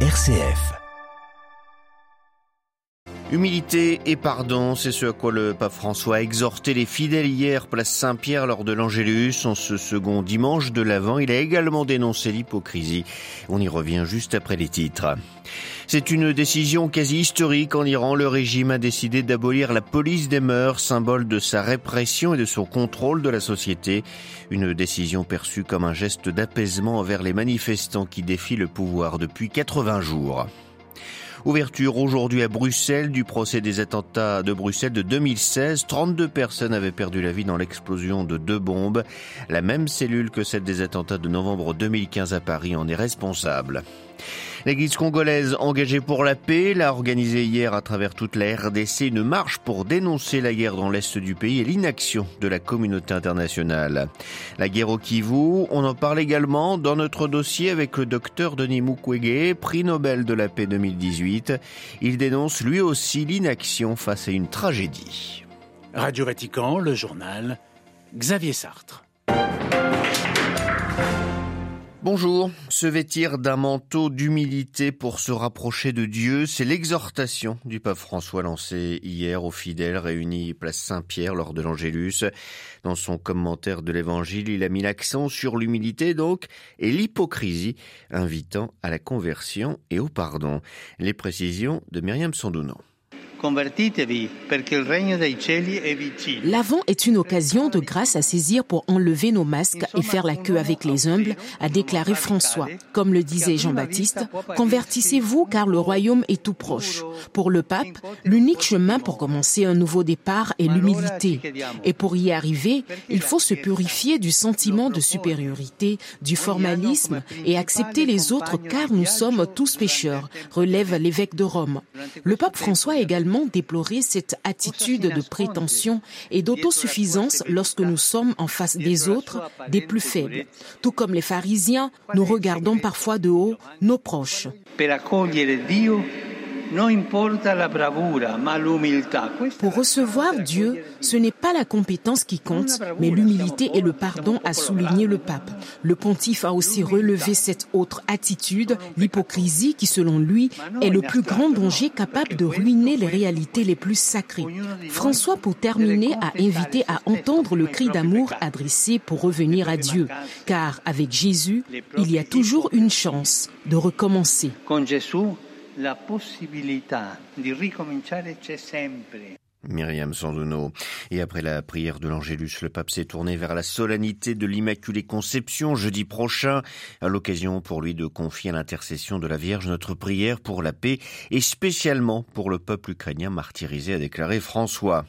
RCF. Humilité et pardon, c'est ce à quoi le pape François a exhorté les fidèles hier, place Saint-Pierre lors de l'Angélus. En ce second dimanche de l'Avent, il a également dénoncé l'hypocrisie. On y revient juste après les titres. C'est une décision quasi historique en Iran. Le régime a décidé d'abolir la police des mœurs, symbole de sa répression et de son contrôle de la société. Une décision perçue comme un geste d'apaisement envers les manifestants qui défient le pouvoir depuis 80 jours. Ouverture aujourd'hui à Bruxelles du procès des attentats de Bruxelles de 2016. 32 personnes avaient perdu la vie dans l'explosion de deux bombes. La même cellule que celle des attentats de novembre 2015 à Paris en est responsable. L'église congolaise engagée pour la paix l'a organisé hier à travers toute la RDC une marche pour dénoncer la guerre dans l'est du pays et l'inaction de la communauté internationale. La guerre au Kivu, on en parle également dans notre dossier avec le docteur Denis Mukwege, prix Nobel de la paix 2018. Il dénonce lui aussi l'inaction face à une tragédie. Radio Vatican, le journal, Xavier Sartre. Bonjour. Se vêtir d'un manteau d'humilité pour se rapprocher de Dieu, c'est l'exhortation du pape François lancée hier aux fidèles réunis place Saint-Pierre lors de l'Angélus. Dans son commentaire de l'Évangile, il a mis l'accent sur l'humilité donc et l'hypocrisie, invitant à la conversion et au pardon. Les précisions de Myriam Sandouno. L'avant est une occasion de grâce à saisir pour enlever nos masques et faire la queue avec les humbles, a déclaré François. Comme le disait Jean-Baptiste, convertissez-vous car le royaume est tout proche. Pour le pape, l'unique chemin pour commencer un nouveau départ est l'humilité. Et pour y arriver, il faut se purifier du sentiment de supériorité, du formalisme et accepter les autres car nous sommes tous pécheurs, relève l'évêque de Rome. Le pape François a également déplorer cette attitude de prétention et d'autosuffisance lorsque nous sommes en face des autres, des plus faibles. Tout comme les pharisiens, nous regardons parfois de haut nos proches. Pour recevoir Dieu, ce n'est pas la compétence qui compte, mais l'humilité et le pardon, a souligné le pape. Le pontife a aussi relevé cette autre attitude, l'hypocrisie qui, selon lui, est le plus grand danger capable de ruiner les réalités les plus sacrées. François, pour terminer, a invité à entendre le cri d'amour adressé pour revenir à Dieu, car avec Jésus, il y a toujours une chance de recommencer. La possibilità di ricominciare c'è sempre. Myriam Sanduno. Et après la prière de l'Angélus, le pape s'est tourné vers la solennité de l'Immaculée Conception jeudi prochain, à l'occasion pour lui de confier à l'intercession de la Vierge notre prière pour la paix et spécialement pour le peuple ukrainien martyrisé, a déclaré François.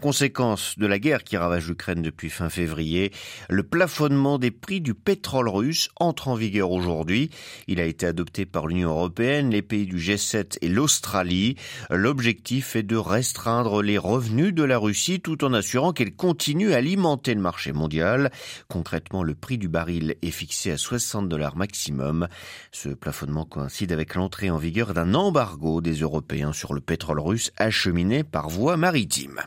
Conséquence de la guerre qui ravage l'Ukraine depuis fin février, le plafonnement des prix du pétrole russe entre en vigueur aujourd'hui. Il a été adopté par l'Union européenne, les pays du G7 et l'Australie. L'objectif est de restreindre les revenus de la Russie tout en assurant qu'elle continue à alimenter le marché mondial. Concrètement, le prix du baril est fixé à 60 dollars maximum. Ce plafonnement coïncide avec l'entrée en vigueur d'un embargo des Européens sur le pétrole russe acheminé par voie maritime.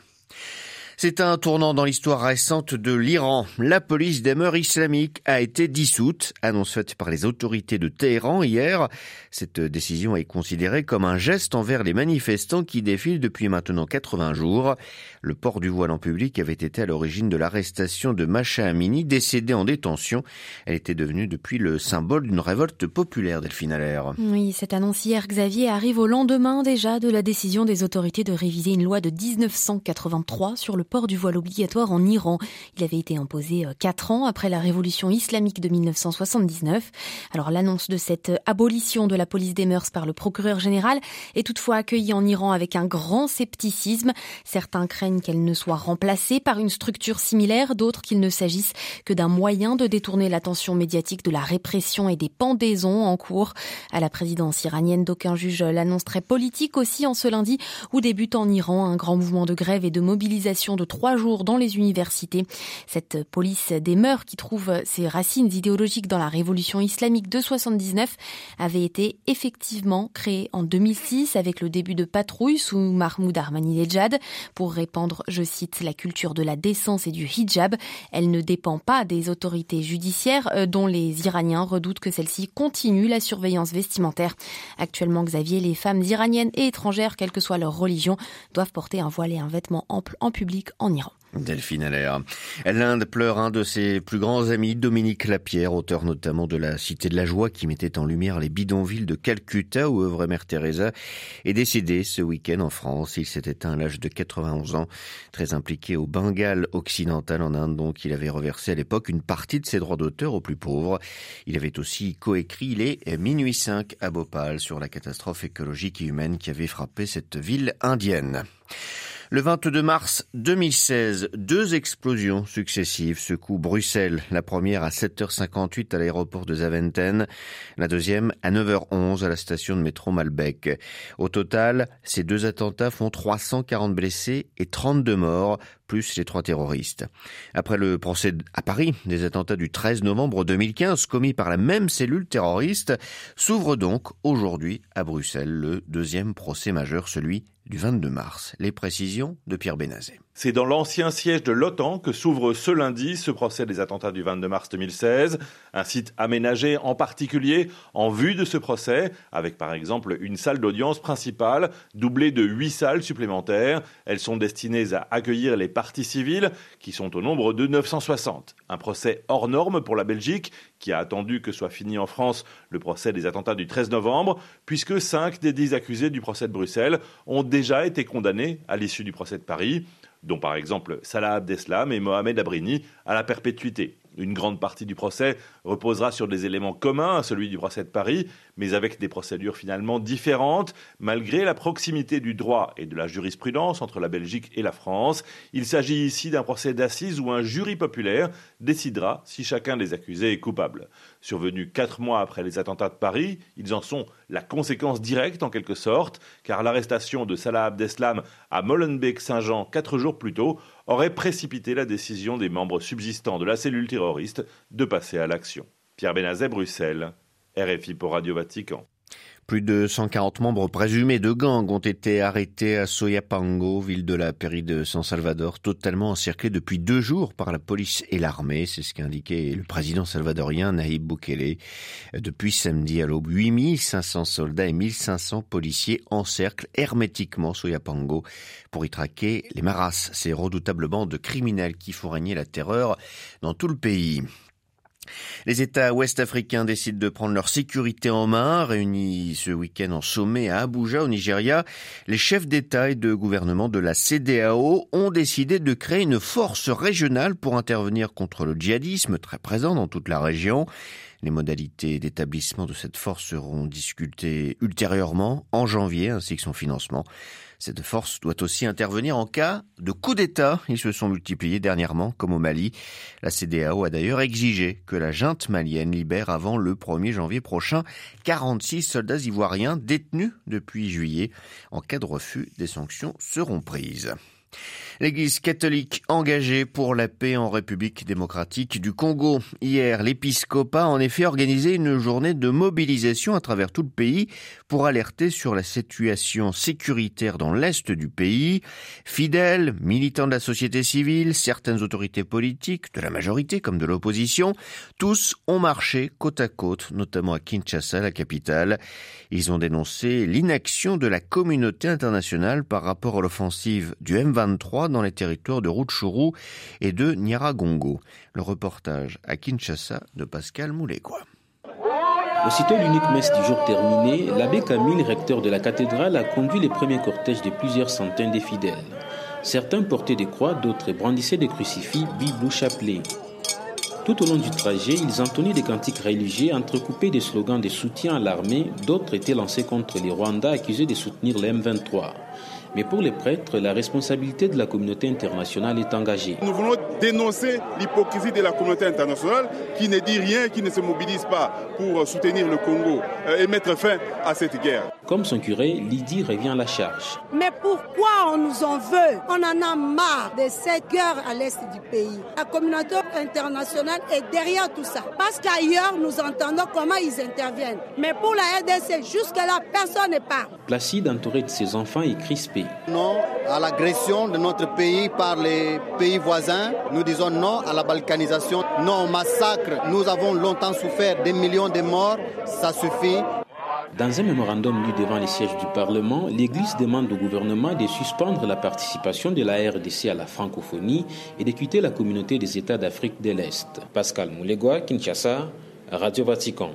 C'est un tournant dans l'histoire récente de l'Iran. La police des mœurs islamiques a été dissoute, annonce faite par les autorités de Téhéran hier. Cette décision est considérée comme un geste envers les manifestants qui défilent depuis maintenant 80 jours. Le port du voile en public avait été à l'origine de l'arrestation de Macha Amini, décédée en détention. Elle était devenue depuis le symbole d'une révolte populaire, Delphine. Oui, cette annonce hier, Xavier, arrive au lendemain déjà de la décision des autorités de réviser une loi de 1983 sur le port du voile obligatoire en Iran. Il avait été imposé euh, quatre ans après la révolution islamique de 1979. Alors l'annonce de cette euh, abolition de la police des mœurs par le procureur général est toutefois accueillie en Iran avec un grand scepticisme. Certains craignent qu'elle ne soit remplacée par une structure similaire, d'autres qu'il ne s'agisse que d'un moyen de détourner l'attention médiatique de la répression et des pendaisons en cours. À la présidence iranienne, d'aucuns jugent l'annonce très politique aussi en ce lundi où débute en Iran un grand mouvement de grève et de mobilisation de trois jours dans les universités. Cette police des mœurs qui trouve ses racines idéologiques dans la révolution islamique de 79 avait été effectivement créée en 2006 avec le début de patrouilles sous Mahmoud Ahmadinejad pour répandre, je cite, la culture de la décence et du hijab. Elle ne dépend pas des autorités judiciaires euh, dont les Iraniens redoutent que celle-ci continue la surveillance vestimentaire. Actuellement, Xavier, les femmes iraniennes et étrangères, quelle que soit leur religion, doivent porter un voile et un vêtement ample en public en Iran. Delphine Allaire. L'Inde pleure un de ses plus grands amis, Dominique Lapierre, auteur notamment de La Cité de la Joie, qui mettait en lumière les bidonvilles de Calcutta où œuvrait Mère Teresa, est décédé ce week-end en France. Il s'est éteint à l'âge de 91 ans, très impliqué au Bengale occidental en Inde, donc il avait reversé à l'époque une partie de ses droits d'auteur aux plus pauvres. Il avait aussi coécrit les Minuit 5 à Bhopal sur la catastrophe écologique et humaine qui avait frappé cette ville indienne. Le 22 mars 2016, deux explosions successives secouent Bruxelles. La première à 7h58 à l'aéroport de Zaventen, la deuxième à 9h11 à la station de métro Malbec. Au total, ces deux attentats font 340 blessés et 32 morts, plus les trois terroristes. Après le procès à Paris des attentats du 13 novembre 2015 commis par la même cellule terroriste, s'ouvre donc aujourd'hui à Bruxelles le deuxième procès majeur, celui du 22 mars. Les précisions de Pierre Bénazet. C'est dans l'ancien siège de l'OTAN que s'ouvre ce lundi ce procès des attentats du 22 mars 2016. Un site aménagé en particulier en vue de ce procès, avec par exemple une salle d'audience principale doublée de huit salles supplémentaires. Elles sont destinées à accueillir les parties civiles, qui sont au nombre de 960. Un procès hors norme pour la Belgique, qui a attendu que soit fini en France le procès des attentats du 13 novembre, puisque cinq des dix accusés du procès de Bruxelles ont déjà été condamnés à l'issue du procès de Paris dont par exemple Salah Abdeslam et Mohamed Abrini, à la perpétuité. Une grande partie du procès reposera sur des éléments communs à celui du procès de Paris, mais avec des procédures finalement différentes, malgré la proximité du droit et de la jurisprudence entre la Belgique et la France. Il s'agit ici d'un procès d'assises où un jury populaire décidera si chacun des accusés est coupable. Survenus quatre mois après les attentats de Paris, ils en sont la conséquence directe en quelque sorte, car l'arrestation de Salah Abdeslam à Molenbeek-Saint-Jean quatre jours plus tôt aurait précipité la décision des membres subsistants de la cellule terroriste de passer à l'action. Pierre Benazet, Bruxelles, RFI pour Radio Vatican. Plus de 140 membres présumés de gangs ont été arrêtés à Soyapango, ville de la pairie de San Salvador, totalement encerclée depuis deux jours par la police et l'armée. C'est ce qu'a indiqué le président salvadorien Nayib Bukele. Depuis samedi à l'aube, 8500 soldats et 1500 policiers encerclent hermétiquement Soyapango pour y traquer les maras, ces redoutables bandes de criminels qui font régner la terreur dans tout le pays. Les États ouest-africains décident de prendre leur sécurité en main. Réunis ce week-end en sommet à Abuja, au Nigeria, les chefs d'État et de gouvernement de la CDAO ont décidé de créer une force régionale pour intervenir contre le djihadisme très présent dans toute la région. Les modalités d'établissement de cette force seront discutées ultérieurement en janvier, ainsi que son financement. Cette force doit aussi intervenir en cas de coup d'État. Ils se sont multipliés dernièrement, comme au Mali. La CDAO a d'ailleurs exigé que la junte malienne libère avant le 1er janvier prochain 46 soldats ivoiriens détenus depuis juillet. En cas de refus, des sanctions seront prises. L'Église catholique engagée pour la paix en République démocratique du Congo. Hier, l'épiscopat a en effet organisé une journée de mobilisation à travers tout le pays pour alerter sur la situation sécuritaire dans l'est du pays. Fidèles, militants de la société civile, certaines autorités politiques, de la majorité comme de l'opposition, tous ont marché côte à côte, notamment à Kinshasa, la capitale. Ils ont dénoncé l'inaction de la communauté internationale par rapport à l'offensive du M23 dans les territoires de Rutshuru et de Nyaragongo. Le reportage à Kinshasa de Pascal Moulégois. Aussitôt l'unique messe du jour terminée, l'abbé Camille, recteur de la cathédrale, a conduit les premiers cortèges de plusieurs centaines de fidèles. Certains portaient des croix, d'autres brandissaient des crucifix, bibles ou chapelets. Tout au long du trajet, ils entonnaient des cantiques religieux entrecoupés de slogans de soutien à l'armée, d'autres étaient lancés contre les Rwandais accusés de soutenir les M23. Mais pour les prêtres, la responsabilité de la communauté internationale est engagée. Nous voulons dénoncer l'hypocrisie de la communauté internationale qui ne dit rien, qui ne se mobilise pas pour soutenir le Congo euh, et mettre fin à cette guerre. Comme son curé, Lydie revient à la charge. Mais pourquoi on nous en veut? On en a marre de cette guerre à l'est du pays. La communauté internationale est derrière tout ça. Parce qu'ailleurs, nous entendons comment ils interviennent. Mais pour la RDC, jusque-là, personne ne parle. Placide, entouré de ses enfants, est crispé. Non à l'agression de notre pays par les pays voisins. Nous disons non à la balkanisation, non au massacre. Nous avons longtemps souffert des millions de morts. Ça suffit. Dans un mémorandum lu devant les sièges du Parlement, l'Église demande au gouvernement de suspendre la participation de la RDC à la francophonie et de quitter la communauté des États d'Afrique de l'Est. Pascal Moulegua, Kinshasa, Radio Vatican.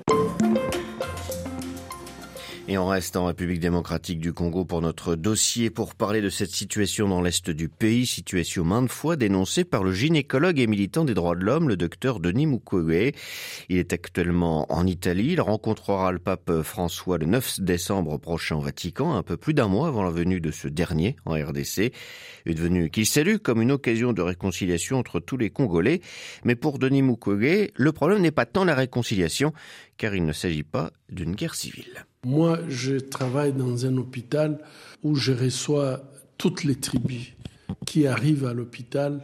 Et on reste en République démocratique du Congo pour notre dossier pour parler de cette situation dans l'est du pays, situation maintes fois dénoncée par le gynécologue et militant des droits de l'homme, le docteur Denis Mukwege. Il est actuellement en Italie. Il rencontrera le pape François le 9 décembre prochain au Vatican, un peu plus d'un mois avant la venue de ce dernier en RDC. Une venue qu'il salue comme une occasion de réconciliation entre tous les Congolais. Mais pour Denis Mukwege, le problème n'est pas tant la réconciliation, car il ne s'agit pas d'une guerre civile. Moi, je travaille dans un hôpital où je reçois toutes les tribus qui arrivent à l'hôpital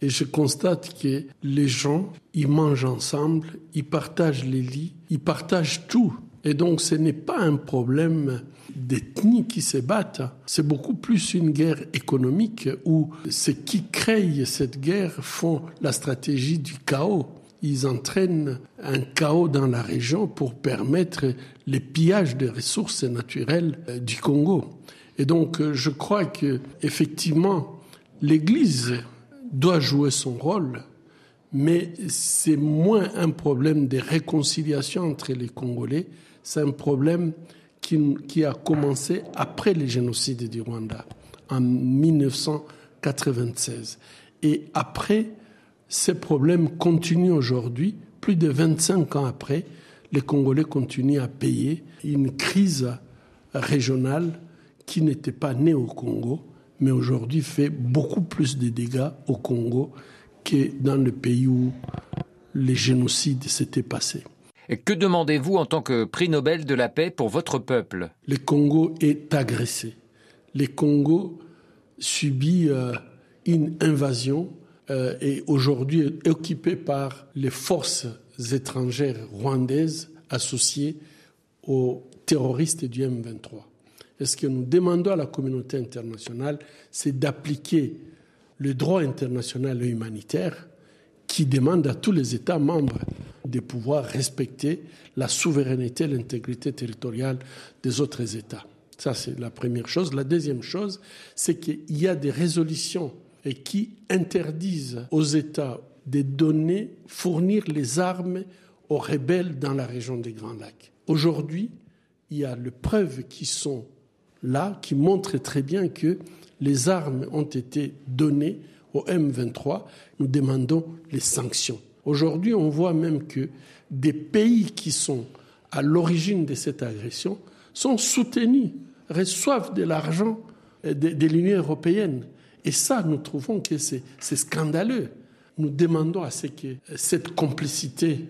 et je constate que les gens, ils mangent ensemble, ils partagent les lits, ils partagent tout. Et donc ce n'est pas un problème d'ethnie qui se battent, c'est beaucoup plus une guerre économique où ceux qui créent cette guerre font la stratégie du chaos ils entraînent un chaos dans la région pour permettre les pillages des ressources naturelles euh, du Congo. Et donc, euh, je crois que effectivement, l'Église doit jouer son rôle, mais c'est moins un problème de réconciliation entre les Congolais, c'est un problème qui, qui a commencé après le génocide du Rwanda en 1996. Et après, ces problèmes continuent aujourd'hui, plus de 25 ans après, les Congolais continuent à payer une crise régionale qui n'était pas née au Congo, mais aujourd'hui fait beaucoup plus de dégâts au Congo que dans le pays où les génocides s'étaient passés. que demandez-vous en tant que prix Nobel de la paix pour votre peuple? Le Congo est agressé. Le Congo subit euh, une invasion est aujourd'hui occupé par les forces étrangères rwandaises associées aux terroristes du M23. Et ce que nous demandons à la communauté internationale, c'est d'appliquer le droit international et humanitaire qui demande à tous les États membres de pouvoir respecter la souveraineté et l'intégrité territoriale des autres États. Ça, c'est la première chose. La deuxième chose, c'est qu'il y a des résolutions et qui interdisent aux États de donner, fournir les armes aux rebelles dans la région des Grands Lacs. Aujourd'hui, il y a les preuves qui sont là, qui montrent très bien que les armes ont été données au M23. Nous demandons les sanctions. Aujourd'hui, on voit même que des pays qui sont à l'origine de cette agression sont soutenus, reçoivent de l'argent de l'Union européenne. Et ça, nous trouvons que c'est scandaleux. Nous demandons à ce que cette complicité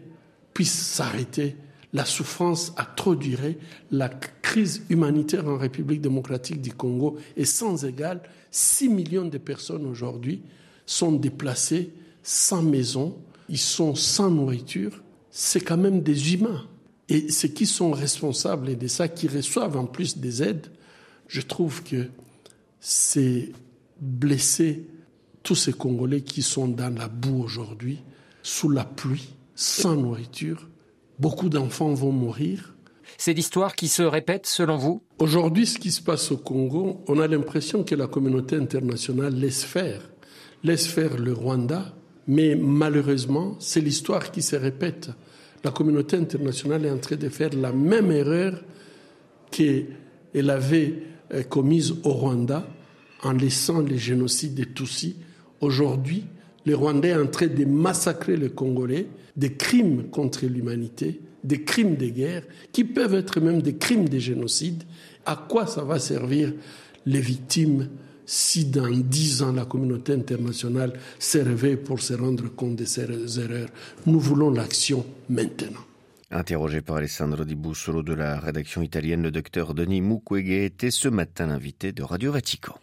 puisse s'arrêter. La souffrance a trop duré. La crise humanitaire en République démocratique du Congo est sans égal. 6 millions de personnes aujourd'hui sont déplacées sans maison, ils sont sans nourriture. C'est quand même des humains. Et ceux qui sont responsables de ça, qui reçoivent en plus des aides, je trouve que c'est blesser tous ces Congolais qui sont dans la boue aujourd'hui, sous la pluie, sans nourriture. Beaucoup d'enfants vont mourir. C'est l'histoire qui se répète selon vous? Aujourd'hui, ce qui se passe au Congo, on a l'impression que la communauté internationale laisse faire, laisse faire le Rwanda, mais malheureusement, c'est l'histoire qui se répète. La communauté internationale est en train de faire la même erreur qu'elle avait euh, commise au Rwanda en laissant les génocides des Tutsis. Aujourd'hui, les Rwandais sont en train de massacrer les Congolais, des crimes contre l'humanité, des crimes de guerre, qui peuvent être même des crimes de génocide. À quoi ça va servir les victimes si dans dix ans la communauté internationale s'est réveillée pour se rendre compte de ces erreurs? Nous voulons l'action maintenant. Interrogé par Alessandro Di Bussolo de la rédaction italienne, le docteur Denis Mukwege était ce matin l'invité de Radio Vatican.